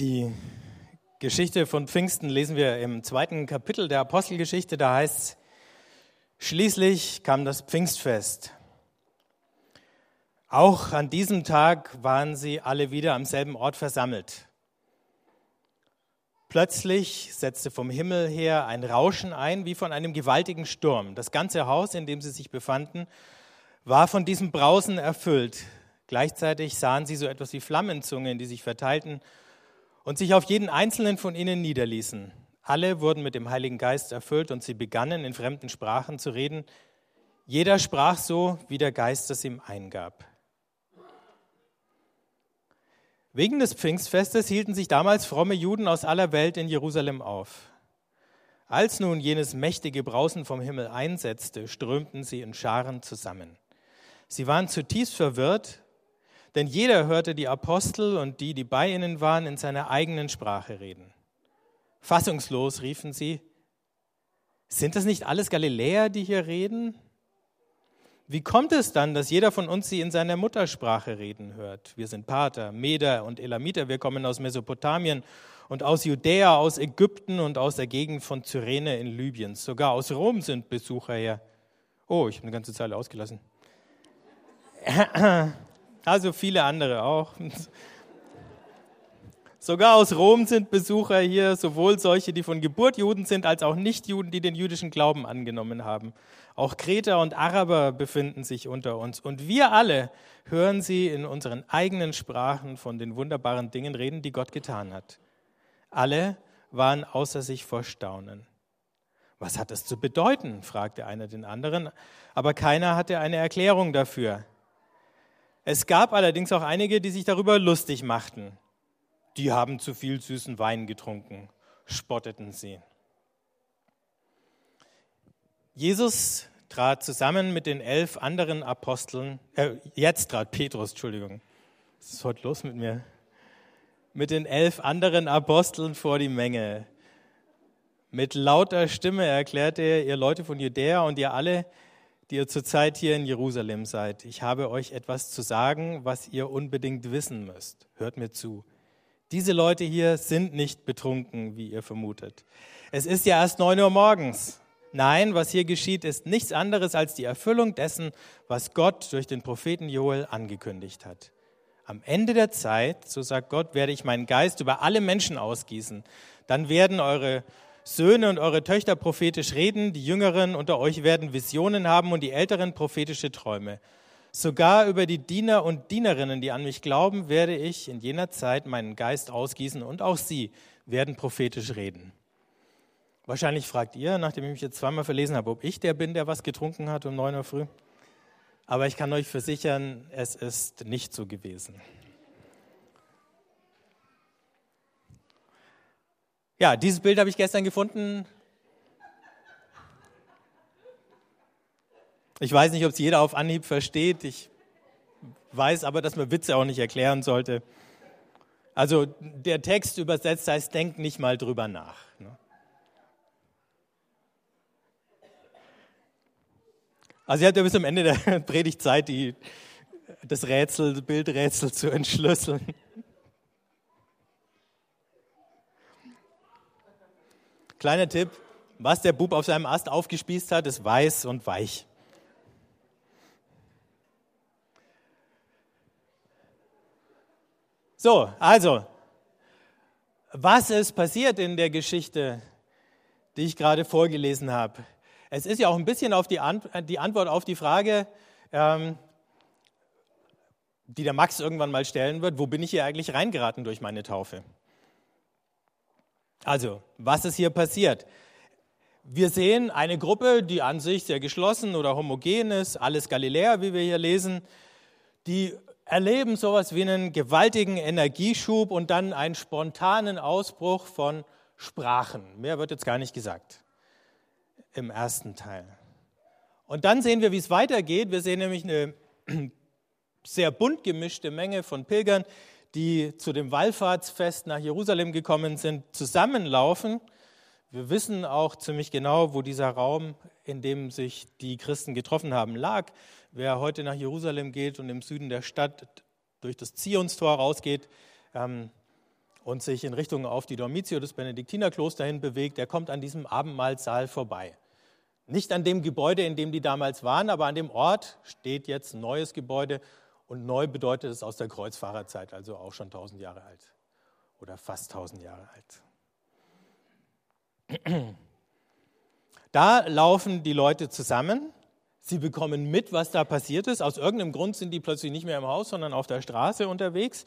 Die Geschichte von Pfingsten lesen wir im zweiten Kapitel der Apostelgeschichte. Da heißt es, schließlich kam das Pfingstfest. Auch an diesem Tag waren sie alle wieder am selben Ort versammelt. Plötzlich setzte vom Himmel her ein Rauschen ein, wie von einem gewaltigen Sturm. Das ganze Haus, in dem sie sich befanden, war von diesem Brausen erfüllt. Gleichzeitig sahen sie so etwas wie Flammenzungen, die sich verteilten und sich auf jeden einzelnen von ihnen niederließen. Alle wurden mit dem Heiligen Geist erfüllt und sie begannen in fremden Sprachen zu reden. Jeder sprach so, wie der Geist es ihm eingab. Wegen des Pfingstfestes hielten sich damals fromme Juden aus aller Welt in Jerusalem auf. Als nun jenes mächtige Brausen vom Himmel einsetzte, strömten sie in Scharen zusammen. Sie waren zutiefst verwirrt denn jeder hörte die Apostel und die, die bei ihnen waren, in seiner eigenen Sprache reden. Fassungslos riefen sie, sind das nicht alles Galiläer, die hier reden? Wie kommt es dann, dass jeder von uns sie in seiner Muttersprache reden hört? Wir sind Pater, Meder und Elamiter, wir kommen aus Mesopotamien und aus Judäa, aus Ägypten und aus der Gegend von Cyrene in Libyen. Sogar aus Rom sind Besucher her. Oh, ich habe eine ganze Zeile ausgelassen. Also viele andere auch. Sogar aus Rom sind Besucher hier, sowohl solche, die von Geburt Juden sind, als auch Nichtjuden, die den jüdischen Glauben angenommen haben. Auch Kreter und Araber befinden sich unter uns. Und wir alle hören sie in unseren eigenen Sprachen von den wunderbaren Dingen reden, die Gott getan hat. Alle waren außer sich vor Staunen. Was hat das zu bedeuten? fragte einer den anderen, aber keiner hatte eine Erklärung dafür. Es gab allerdings auch einige, die sich darüber lustig machten. Die haben zu viel süßen Wein getrunken, spotteten sie. Jesus trat zusammen mit den elf anderen Aposteln, äh, jetzt trat Petrus, Entschuldigung, was ist heute los mit mir? Mit den elf anderen Aposteln vor die Menge. Mit lauter Stimme erklärte er, ihr Leute von Judäa und ihr alle, die ihr zurzeit hier in Jerusalem seid. Ich habe euch etwas zu sagen, was ihr unbedingt wissen müsst. Hört mir zu. Diese Leute hier sind nicht betrunken, wie ihr vermutet. Es ist ja erst neun Uhr morgens. Nein, was hier geschieht, ist nichts anderes als die Erfüllung dessen, was Gott durch den Propheten Joel angekündigt hat. Am Ende der Zeit, so sagt Gott, werde ich meinen Geist über alle Menschen ausgießen. Dann werden eure Söhne und eure Töchter prophetisch reden, die Jüngeren unter euch werden Visionen haben und die Älteren prophetische Träume. Sogar über die Diener und Dienerinnen, die an mich glauben, werde ich in jener Zeit meinen Geist ausgießen und auch sie werden prophetisch reden. Wahrscheinlich fragt ihr, nachdem ich mich jetzt zweimal verlesen habe, ob ich der bin, der was getrunken hat um 9 Uhr früh. Aber ich kann euch versichern, es ist nicht so gewesen. Ja, dieses Bild habe ich gestern gefunden. Ich weiß nicht, ob es jeder auf Anhieb versteht. Ich weiß aber, dass man Witze auch nicht erklären sollte. Also der Text übersetzt heißt, denk nicht mal drüber nach. Ne? Also ihr habt ja bis zum Ende der Predigt Zeit, die, das Rätsel, Bildrätsel zu entschlüsseln. Kleiner Tipp, was der Bub auf seinem Ast aufgespießt hat, ist weiß und weich. So, also, was ist passiert in der Geschichte, die ich gerade vorgelesen habe? Es ist ja auch ein bisschen auf die, Ant die Antwort auf die Frage, ähm, die der Max irgendwann mal stellen wird, wo bin ich hier eigentlich reingeraten durch meine Taufe? Also, was ist hier passiert? Wir sehen eine Gruppe, die an sich sehr geschlossen oder homogen ist, alles Galiläer, wie wir hier lesen, die erleben sowas wie einen gewaltigen Energieschub und dann einen spontanen Ausbruch von Sprachen. Mehr wird jetzt gar nicht gesagt im ersten Teil. Und dann sehen wir, wie es weitergeht. Wir sehen nämlich eine sehr bunt gemischte Menge von Pilgern, die zu dem Wallfahrtsfest nach Jerusalem gekommen sind, zusammenlaufen. Wir wissen auch ziemlich genau, wo dieser Raum, in dem sich die Christen getroffen haben, lag. Wer heute nach Jerusalem geht und im Süden der Stadt durch das Zionstor rausgeht, ähm, und sich in Richtung auf die Dormitio des Benediktinerkloster hin bewegt, der kommt an diesem Abendmahlsaal vorbei. Nicht an dem Gebäude, in dem die damals waren, aber an dem Ort steht jetzt ein neues Gebäude und neu bedeutet es aus der Kreuzfahrerzeit, also auch schon 1000 Jahre alt oder fast 1000 Jahre alt. Da laufen die Leute zusammen, sie bekommen mit, was da passiert ist. Aus irgendeinem Grund sind die plötzlich nicht mehr im Haus, sondern auf der Straße unterwegs.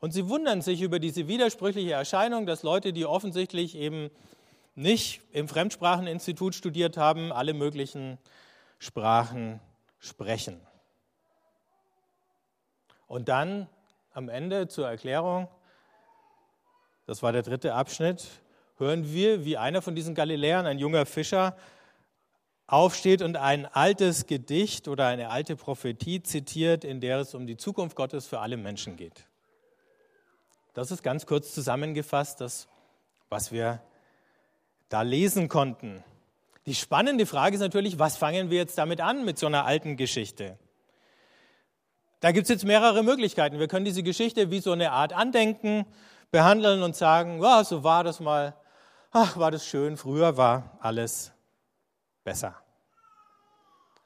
Und sie wundern sich über diese widersprüchliche Erscheinung, dass Leute, die offensichtlich eben nicht im Fremdspracheninstitut studiert haben, alle möglichen Sprachen sprechen. Und dann am Ende zur Erklärung, das war der dritte Abschnitt, hören wir, wie einer von diesen Galiläern, ein junger Fischer, aufsteht und ein altes Gedicht oder eine alte Prophetie zitiert, in der es um die Zukunft Gottes für alle Menschen geht. Das ist ganz kurz zusammengefasst das, was wir da lesen konnten. Die spannende Frage ist natürlich, was fangen wir jetzt damit an mit so einer alten Geschichte? Da gibt es jetzt mehrere Möglichkeiten. Wir können diese Geschichte wie so eine Art Andenken behandeln und sagen, ja, so war das mal, ach, war das schön, früher war alles besser.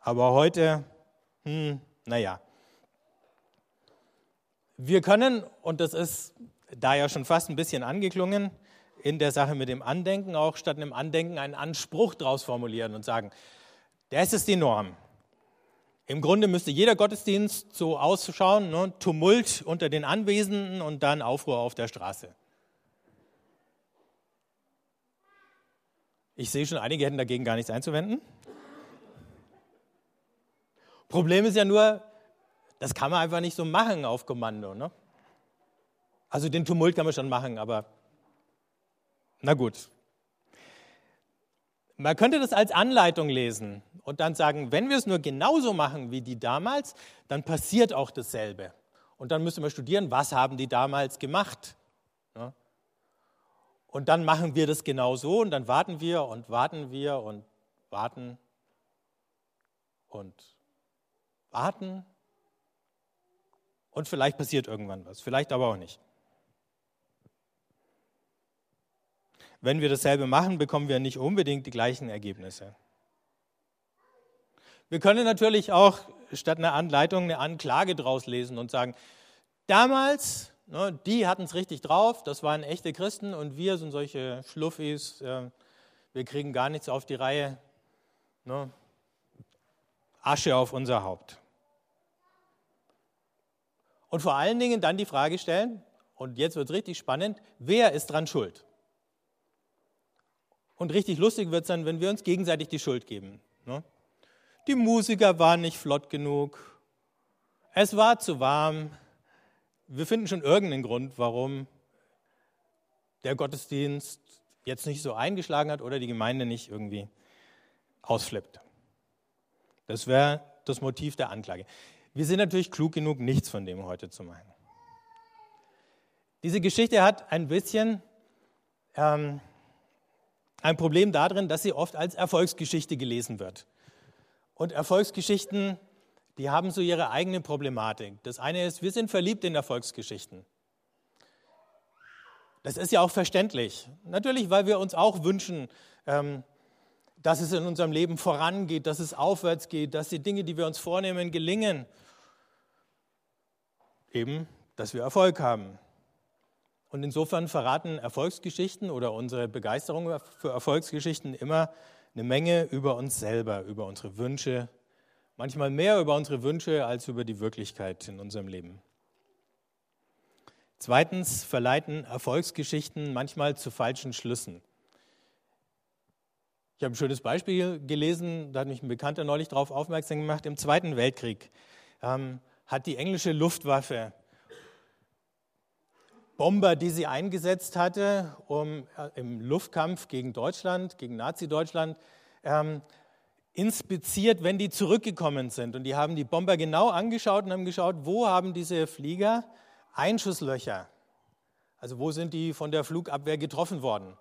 Aber heute, hm, naja. Wir können, und das ist da ja schon fast ein bisschen angeklungen, in der Sache mit dem Andenken auch statt einem Andenken einen Anspruch daraus formulieren und sagen, das ist die Norm. Im Grunde müsste jeder Gottesdienst so ausschauen, ne? Tumult unter den Anwesenden und dann Aufruhr auf der Straße. Ich sehe schon, einige hätten dagegen gar nichts einzuwenden. Problem ist ja nur, das kann man einfach nicht so machen auf Kommando. Ne? Also den Tumult kann man schon machen, aber na gut, man könnte das als Anleitung lesen und dann sagen, wenn wir es nur genauso machen wie die damals, dann passiert auch dasselbe. Und dann müssen wir studieren, was haben die damals gemacht. Und dann machen wir das genau so und dann warten wir und warten wir und warten und warten. Und vielleicht passiert irgendwann was, vielleicht aber auch nicht. Wenn wir dasselbe machen, bekommen wir nicht unbedingt die gleichen Ergebnisse. Wir können natürlich auch statt einer Anleitung eine Anklage draus lesen und sagen, damals, ne, die hatten es richtig drauf, das waren echte Christen und wir sind solche Schluffis, äh, wir kriegen gar nichts auf die Reihe. Ne, Asche auf unser Haupt. Und vor allen Dingen dann die Frage stellen, und jetzt wird es richtig spannend, wer ist dran schuld? Und richtig lustig wird es dann, wenn wir uns gegenseitig die Schuld geben. Ne? Die Musiker waren nicht flott genug. Es war zu warm. Wir finden schon irgendeinen Grund, warum der Gottesdienst jetzt nicht so eingeschlagen hat oder die Gemeinde nicht irgendwie ausflippt. Das wäre das Motiv der Anklage. Wir sind natürlich klug genug, nichts von dem heute zu machen. Diese Geschichte hat ein bisschen ähm, ein Problem darin, dass sie oft als Erfolgsgeschichte gelesen wird. Und Erfolgsgeschichten, die haben so ihre eigene Problematik. Das eine ist, wir sind verliebt in Erfolgsgeschichten. Das ist ja auch verständlich. Natürlich, weil wir uns auch wünschen, ähm, dass es in unserem Leben vorangeht, dass es aufwärts geht, dass die Dinge, die wir uns vornehmen, gelingen. Eben, dass wir Erfolg haben. Und insofern verraten Erfolgsgeschichten oder unsere Begeisterung für Erfolgsgeschichten immer eine Menge über uns selber, über unsere Wünsche, manchmal mehr über unsere Wünsche als über die Wirklichkeit in unserem Leben. Zweitens verleiten Erfolgsgeschichten manchmal zu falschen Schlüssen. Ich habe ein schönes Beispiel gelesen, da hat mich ein Bekannter neulich darauf aufmerksam gemacht. Im Zweiten Weltkrieg ähm, hat die englische Luftwaffe Bomber, die sie eingesetzt hatte, um äh, im Luftkampf gegen Deutschland, gegen Nazi-Deutschland, ähm, inspiziert, wenn die zurückgekommen sind. Und die haben die Bomber genau angeschaut und haben geschaut, wo haben diese Flieger Einschusslöcher? Also wo sind die von der Flugabwehr getroffen worden?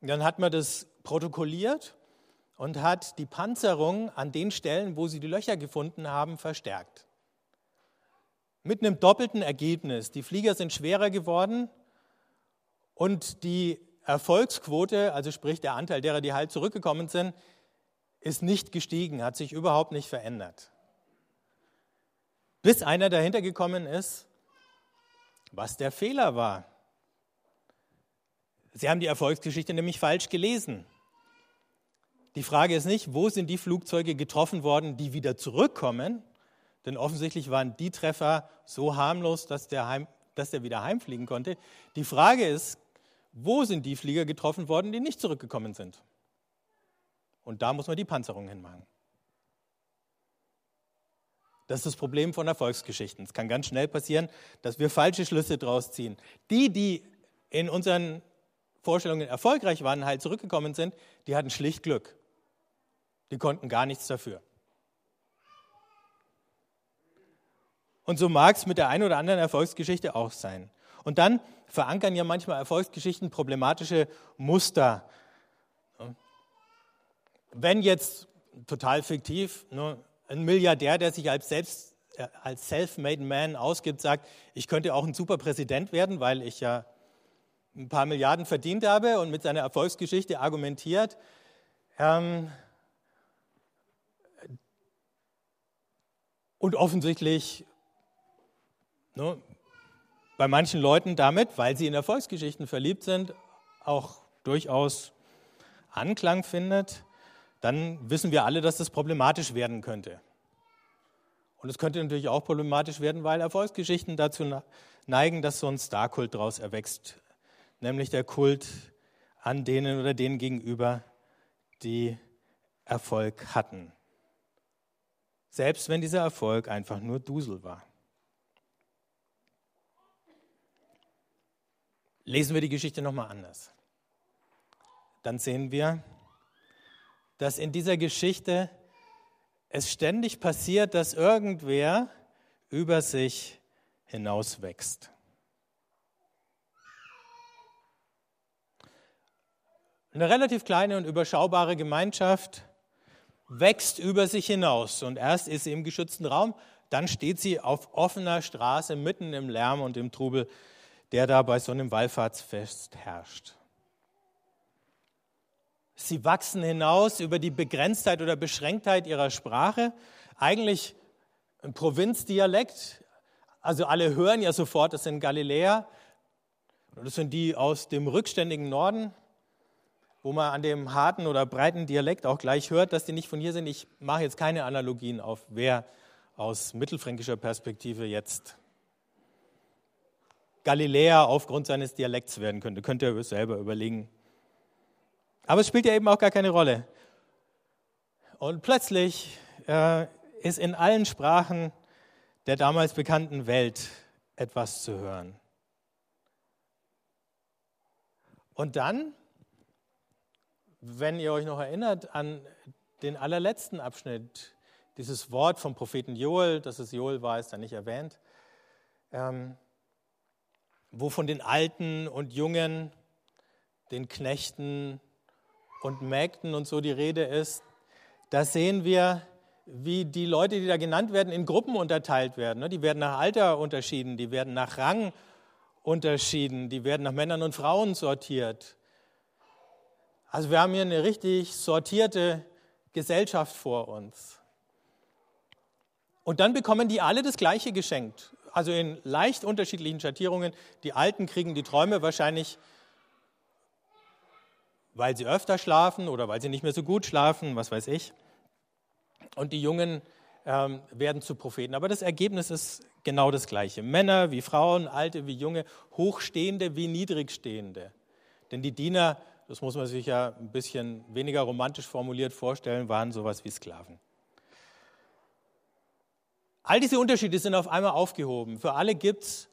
Und dann hat man das protokolliert und hat die Panzerung an den Stellen, wo sie die Löcher gefunden haben, verstärkt. Mit einem doppelten Ergebnis. Die Flieger sind schwerer geworden Und die Erfolgsquote, also sprich der Anteil derer, die halt zurückgekommen sind, ist nicht gestiegen, hat sich überhaupt nicht verändert. Bis einer dahinter gekommen ist, was der Fehler war. Sie haben die Erfolgsgeschichte nämlich falsch gelesen. Die Frage ist nicht, wo sind die Flugzeuge getroffen worden, die wieder zurückkommen, denn offensichtlich waren die Treffer so harmlos, dass der, heim, dass der wieder heimfliegen konnte. Die Frage ist, wo sind die Flieger getroffen worden, die nicht zurückgekommen sind? Und da muss man die Panzerung hinmachen. Das ist das Problem von Erfolgsgeschichten. Es kann ganz schnell passieren, dass wir falsche Schlüsse draus ziehen. Die, die in unseren Vorstellungen erfolgreich waren, halt zurückgekommen sind, die hatten schlicht Glück. Die konnten gar nichts dafür. Und so mag es mit der einen oder anderen Erfolgsgeschichte auch sein. Und dann verankern ja manchmal Erfolgsgeschichten problematische Muster. Wenn jetzt total fiktiv ne, ein Milliardär, der sich als selbst äh, als self-made man ausgibt, sagt, ich könnte auch ein super Präsident werden, weil ich ja ein paar Milliarden verdient habe und mit seiner Erfolgsgeschichte argumentiert, ähm, Und offensichtlich ne, bei manchen Leuten damit, weil sie in Erfolgsgeschichten verliebt sind, auch durchaus Anklang findet, dann wissen wir alle, dass das problematisch werden könnte. Und es könnte natürlich auch problematisch werden, weil Erfolgsgeschichten dazu neigen, dass so ein Starkult daraus erwächst, nämlich der Kult an denen oder denen gegenüber, die Erfolg hatten selbst wenn dieser Erfolg einfach nur Dusel war. Lesen wir die Geschichte nochmal anders. Dann sehen wir, dass in dieser Geschichte es ständig passiert, dass irgendwer über sich hinauswächst. Eine relativ kleine und überschaubare Gemeinschaft wächst über sich hinaus. Und erst ist sie im geschützten Raum, dann steht sie auf offener Straße mitten im Lärm und im Trubel, der da bei so einem Wallfahrtsfest herrscht. Sie wachsen hinaus über die Begrenztheit oder Beschränktheit ihrer Sprache. Eigentlich ein Provinzdialekt. Also alle hören ja sofort, das sind Galiläer. Das sind die aus dem rückständigen Norden wo man an dem harten oder breiten Dialekt auch gleich hört, dass die nicht von hier sind. Ich mache jetzt keine Analogien auf, wer aus mittelfränkischer Perspektive jetzt Galiläer aufgrund seines Dialekts werden könnte. Könnt ihr selber überlegen. Aber es spielt ja eben auch gar keine Rolle. Und plötzlich äh, ist in allen Sprachen der damals bekannten Welt etwas zu hören. Und dann wenn ihr euch noch erinnert an den allerletzten Abschnitt, dieses Wort vom Propheten Joel, dass es Joel war, ist da nicht erwähnt, ähm, wo von den Alten und Jungen, den Knechten und Mägden und so die Rede ist, da sehen wir, wie die Leute, die da genannt werden, in Gruppen unterteilt werden. Ne? Die werden nach Alter unterschieden, die werden nach Rang unterschieden, die werden nach Männern und Frauen sortiert. Also wir haben hier eine richtig sortierte Gesellschaft vor uns. Und dann bekommen die alle das Gleiche geschenkt. Also in leicht unterschiedlichen Schattierungen. Die Alten kriegen die Träume wahrscheinlich, weil sie öfter schlafen oder weil sie nicht mehr so gut schlafen, was weiß ich. Und die Jungen ähm, werden zu Propheten. Aber das Ergebnis ist genau das Gleiche. Männer wie Frauen, Alte wie Junge, Hochstehende wie Niedrigstehende. Denn die Diener das muss man sich ja ein bisschen weniger romantisch formuliert vorstellen, waren sowas wie Sklaven. All diese Unterschiede sind auf einmal aufgehoben. Für alle gibt es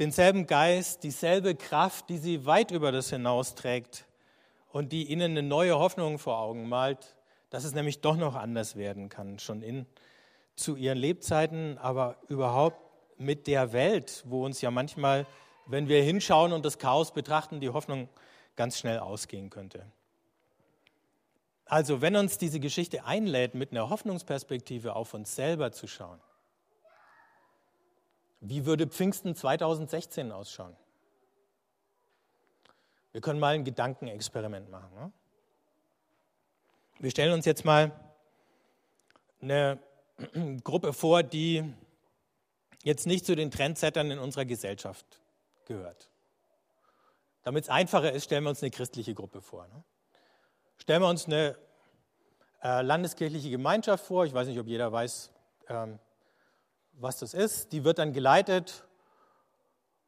denselben Geist, dieselbe Kraft, die sie weit über das hinausträgt und die ihnen eine neue Hoffnung vor Augen malt, dass es nämlich doch noch anders werden kann, schon in, zu ihren Lebzeiten, aber überhaupt mit der Welt, wo uns ja manchmal, wenn wir hinschauen und das Chaos betrachten, die Hoffnung ganz schnell ausgehen könnte. Also wenn uns diese Geschichte einlädt, mit einer Hoffnungsperspektive auf uns selber zu schauen, wie würde Pfingsten 2016 ausschauen? Wir können mal ein Gedankenexperiment machen. Ne? Wir stellen uns jetzt mal eine Gruppe vor, die jetzt nicht zu den Trendsettern in unserer Gesellschaft gehört. Damit es einfacher ist, stellen wir uns eine christliche Gruppe vor. Ne? Stellen wir uns eine äh, landeskirchliche Gemeinschaft vor. Ich weiß nicht, ob jeder weiß, ähm, was das ist. Die wird dann geleitet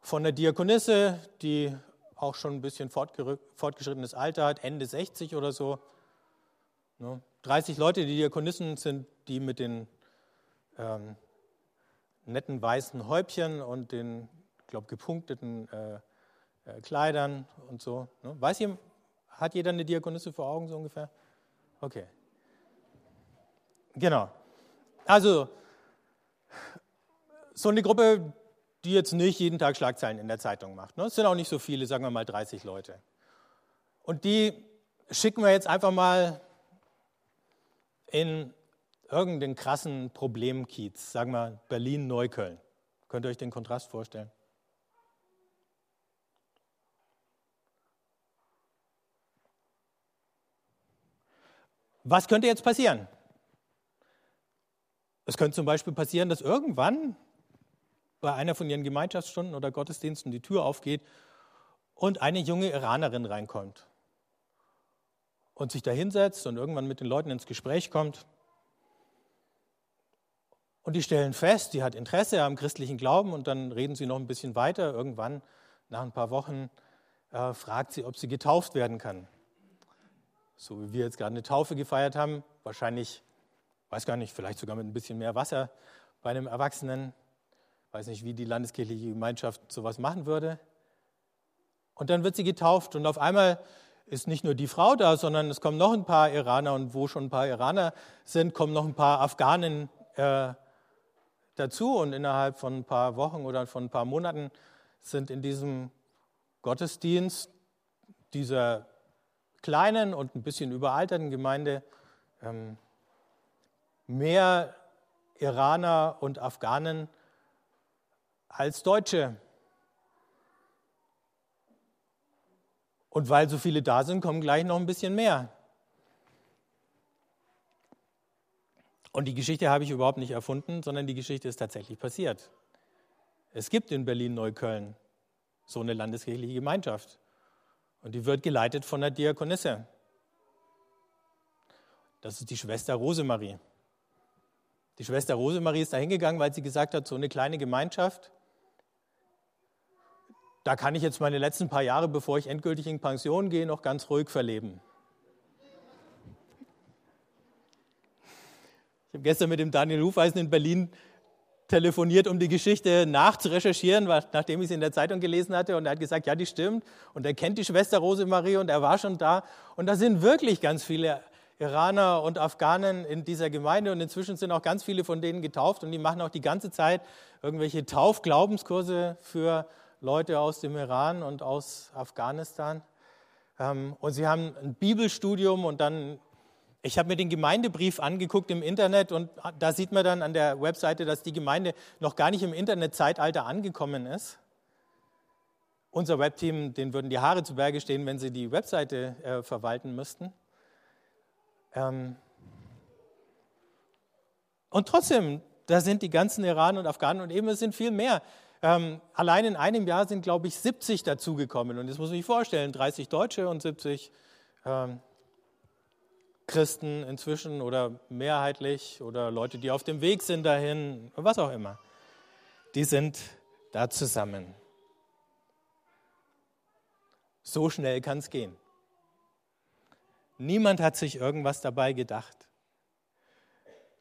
von der Diakonisse, die auch schon ein bisschen fortgeschrittenes Alter hat, Ende 60 oder so. 30 ne? Leute, die Diakonissen sind die mit den ähm, netten weißen Häubchen und den, ich glaube, gepunkteten äh, äh, Kleidern und so. Ne? Weiß ihr, hat jeder eine Diakonisse vor Augen so ungefähr? Okay. Genau. Also, so eine Gruppe, die jetzt nicht jeden Tag Schlagzeilen in der Zeitung macht. Ne? Es sind auch nicht so viele, sagen wir mal 30 Leute. Und die schicken wir jetzt einfach mal in irgendeinen krassen Problemkiez, sagen wir Berlin-Neukölln. Könnt ihr euch den Kontrast vorstellen? Was könnte jetzt passieren? Es könnte zum Beispiel passieren, dass irgendwann bei einer von ihren Gemeinschaftsstunden oder Gottesdiensten die Tür aufgeht und eine junge Iranerin reinkommt und sich da hinsetzt und irgendwann mit den Leuten ins Gespräch kommt. Und die stellen fest, die hat Interesse am christlichen Glauben und dann reden sie noch ein bisschen weiter. Irgendwann, nach ein paar Wochen, äh, fragt sie, ob sie getauft werden kann. So wie wir jetzt gerade eine Taufe gefeiert haben, wahrscheinlich, weiß gar nicht, vielleicht sogar mit ein bisschen mehr Wasser bei einem Erwachsenen. Weiß nicht, wie die landeskirchliche Gemeinschaft sowas machen würde. Und dann wird sie getauft und auf einmal ist nicht nur die Frau da, sondern es kommen noch ein paar Iraner und wo schon ein paar Iraner sind, kommen noch ein paar Afghanen äh, dazu und innerhalb von ein paar Wochen oder von ein paar Monaten sind in diesem Gottesdienst dieser kleinen und ein bisschen überalterten Gemeinde ähm, mehr Iraner und Afghanen als Deutsche. Und weil so viele da sind, kommen gleich noch ein bisschen mehr. Und die Geschichte habe ich überhaupt nicht erfunden, sondern die Geschichte ist tatsächlich passiert. Es gibt in Berlin-Neukölln so eine landeskirchliche Gemeinschaft. Und die wird geleitet von der Diakonisse. Das ist die Schwester Rosemarie. Die Schwester Rosemarie ist da hingegangen, weil sie gesagt hat, so eine kleine Gemeinschaft, da kann ich jetzt meine letzten paar Jahre, bevor ich endgültig in Pension gehe, noch ganz ruhig verleben. Ich habe gestern mit dem Daniel Hufeisen in Berlin telefoniert, um die Geschichte nachzurecherchieren, nachdem ich sie in der Zeitung gelesen hatte. Und er hat gesagt, ja, die stimmt. Und er kennt die Schwester Rosemarie und er war schon da. Und da sind wirklich ganz viele Iraner und Afghanen in dieser Gemeinde. Und inzwischen sind auch ganz viele von denen getauft. Und die machen auch die ganze Zeit irgendwelche Taufglaubenskurse für Leute aus dem Iran und aus Afghanistan. Ähm, und sie haben ein Bibelstudium und dann ich habe mir den Gemeindebrief angeguckt im Internet und da sieht man dann an der Webseite, dass die Gemeinde noch gar nicht im Internetzeitalter angekommen ist. Unser Webteam, denen würden die Haare zu Berge stehen, wenn sie die Webseite äh, verwalten müssten. Ähm und trotzdem, da sind die ganzen Iraner und Afghanen und eben es sind viel mehr. Ähm, allein in einem Jahr sind, glaube ich, 70 dazugekommen. Und das muss man sich vorstellen, 30 Deutsche und 70 ähm, Christen inzwischen oder mehrheitlich oder Leute, die auf dem Weg sind dahin, was auch immer, die sind da zusammen. So schnell kann es gehen. Niemand hat sich irgendwas dabei gedacht.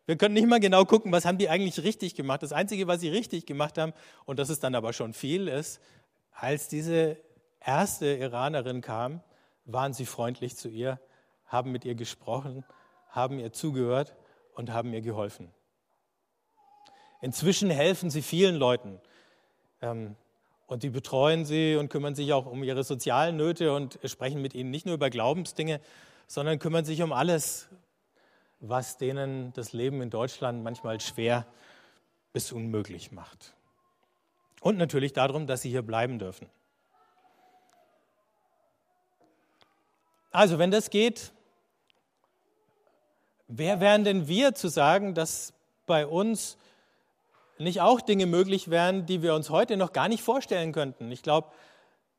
Wir können nicht mal genau gucken, was haben die eigentlich richtig gemacht. Das Einzige, was sie richtig gemacht haben, und das ist dann aber schon viel, ist, als diese erste Iranerin kam, waren sie freundlich zu ihr haben mit ihr gesprochen, haben ihr zugehört und haben ihr geholfen. Inzwischen helfen sie vielen Leuten ähm, und die betreuen sie und kümmern sich auch um ihre sozialen Nöte und sprechen mit ihnen nicht nur über Glaubensdinge, sondern kümmern sich um alles, was denen das Leben in Deutschland manchmal schwer bis unmöglich macht. Und natürlich darum, dass sie hier bleiben dürfen. Also, wenn das geht, wer wären denn wir zu sagen, dass bei uns nicht auch Dinge möglich wären, die wir uns heute noch gar nicht vorstellen könnten? Ich glaube,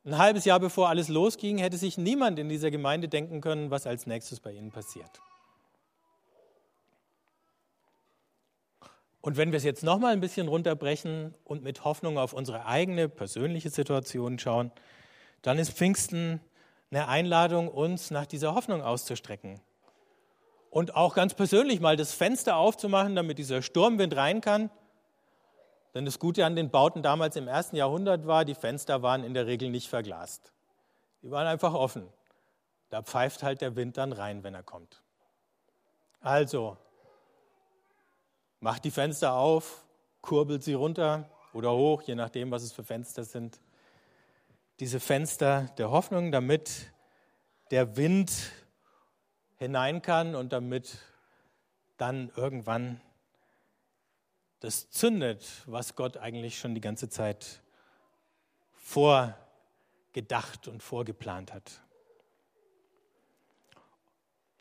ein halbes Jahr bevor alles losging, hätte sich niemand in dieser Gemeinde denken können, was als nächstes bei ihnen passiert. Und wenn wir es jetzt nochmal ein bisschen runterbrechen und mit Hoffnung auf unsere eigene persönliche Situation schauen, dann ist Pfingsten eine Einladung, uns nach dieser Hoffnung auszustrecken. Und auch ganz persönlich mal das Fenster aufzumachen, damit dieser Sturmwind rein kann. Denn das Gute an den Bauten damals im ersten Jahrhundert war, die Fenster waren in der Regel nicht verglast. Die waren einfach offen. Da pfeift halt der Wind dann rein, wenn er kommt. Also, macht die Fenster auf, kurbelt sie runter oder hoch, je nachdem, was es für Fenster sind. Diese Fenster der Hoffnung, damit der Wind hinein kann und damit dann irgendwann das zündet, was Gott eigentlich schon die ganze Zeit vorgedacht und vorgeplant hat.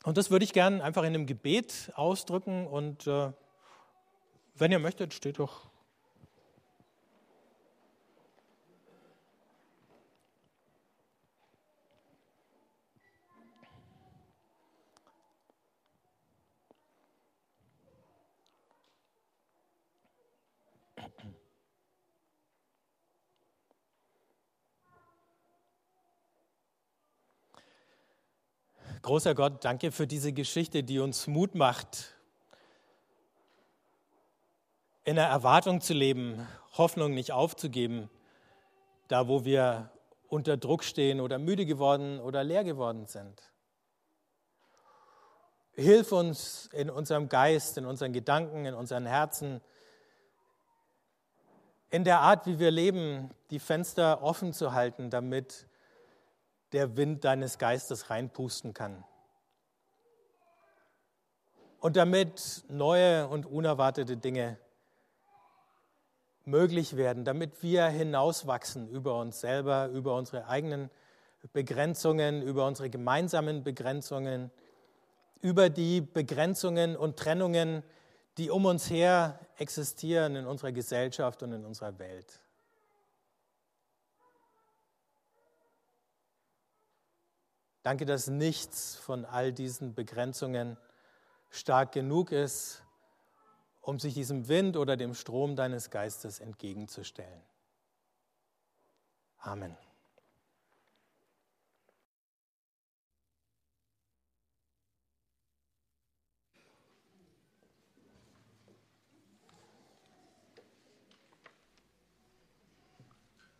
Und das würde ich gerne einfach in einem Gebet ausdrücken und äh, wenn ihr möchtet, steht doch. Großer Gott, danke für diese Geschichte, die uns Mut macht, in der Erwartung zu leben, Hoffnung nicht aufzugeben, da wo wir unter Druck stehen oder müde geworden oder leer geworden sind. Hilf uns in unserem Geist, in unseren Gedanken, in unseren Herzen, in der Art, wie wir leben, die Fenster offen zu halten, damit der Wind deines Geistes reinpusten kann. Und damit neue und unerwartete Dinge möglich werden, damit wir hinauswachsen über uns selber, über unsere eigenen Begrenzungen, über unsere gemeinsamen Begrenzungen, über die Begrenzungen und Trennungen, die um uns her existieren in unserer Gesellschaft und in unserer Welt. Danke, dass nichts von all diesen Begrenzungen stark genug ist, um sich diesem Wind oder dem Strom deines Geistes entgegenzustellen. Amen.